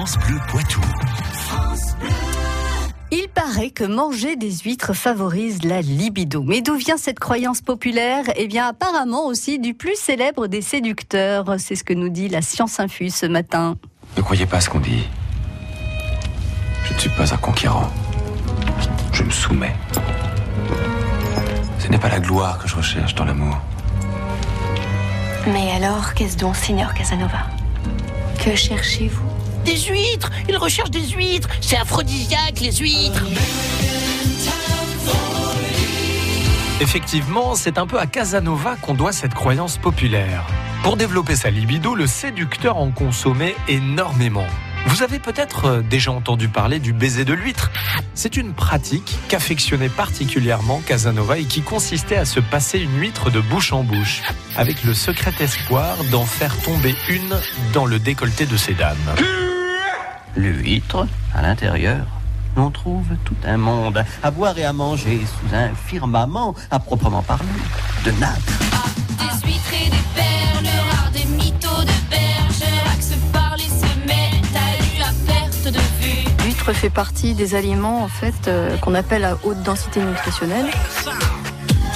France Bleu Poitou. Il paraît que manger des huîtres favorise la libido. Mais d'où vient cette croyance populaire? Eh bien, apparemment aussi du plus célèbre des séducteurs. C'est ce que nous dit la science infuse ce matin. Ne croyez pas ce qu'on dit. Je ne suis pas un conquérant. Je me soumets. Ce n'est pas la gloire que je recherche dans l'amour. Mais alors, qu'est-ce donc, Seigneur Casanova? Que cherchez-vous? Des huîtres Il recherche des huîtres C'est aphrodisiaque, les huîtres Effectivement, c'est un peu à Casanova qu'on doit cette croyance populaire. Pour développer sa libido, le séducteur en consommait énormément. Vous avez peut-être euh, déjà entendu parler du baiser de l'huître. C'est une pratique qu'affectionnait particulièrement Casanova et qui consistait à se passer une huître de bouche en bouche, avec le secret espoir d'en faire tomber une dans le décolleté de ces dames. L'huître, à l'intérieur, on trouve tout un monde à boire et à manger sous un firmament à proprement parler de nappes. Des huîtres et des perles rares, des mythos de bergerac se parler, se mettent à nu à perte de vue. L'huître fait partie des aliments en fait euh, qu'on appelle à haute densité nutritionnelle.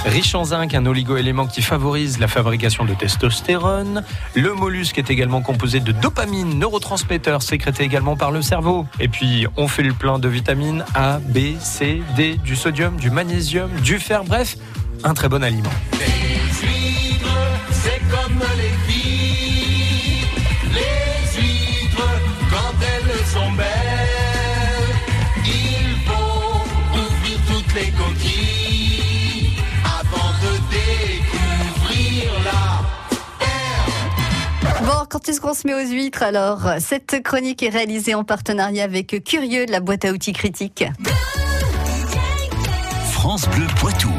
Riche en zinc, un oligo-élément qui favorise la fabrication de testostérone. Le mollusque est également composé de dopamine, neurotransmetteur sécrété également par le cerveau. Et puis, on fait le plein de vitamines A, B, C, D, du sodium, du magnésium, du fer, bref, un très bon aliment. C'est comme les filles, les huîtres, quand elles sont belles, il faut ouvrir toutes les coquilles Bon, quand est-ce qu'on se met aux huîtres alors? Cette chronique est réalisée en partenariat avec Curieux de la boîte à outils critique. France Bleu Poitou.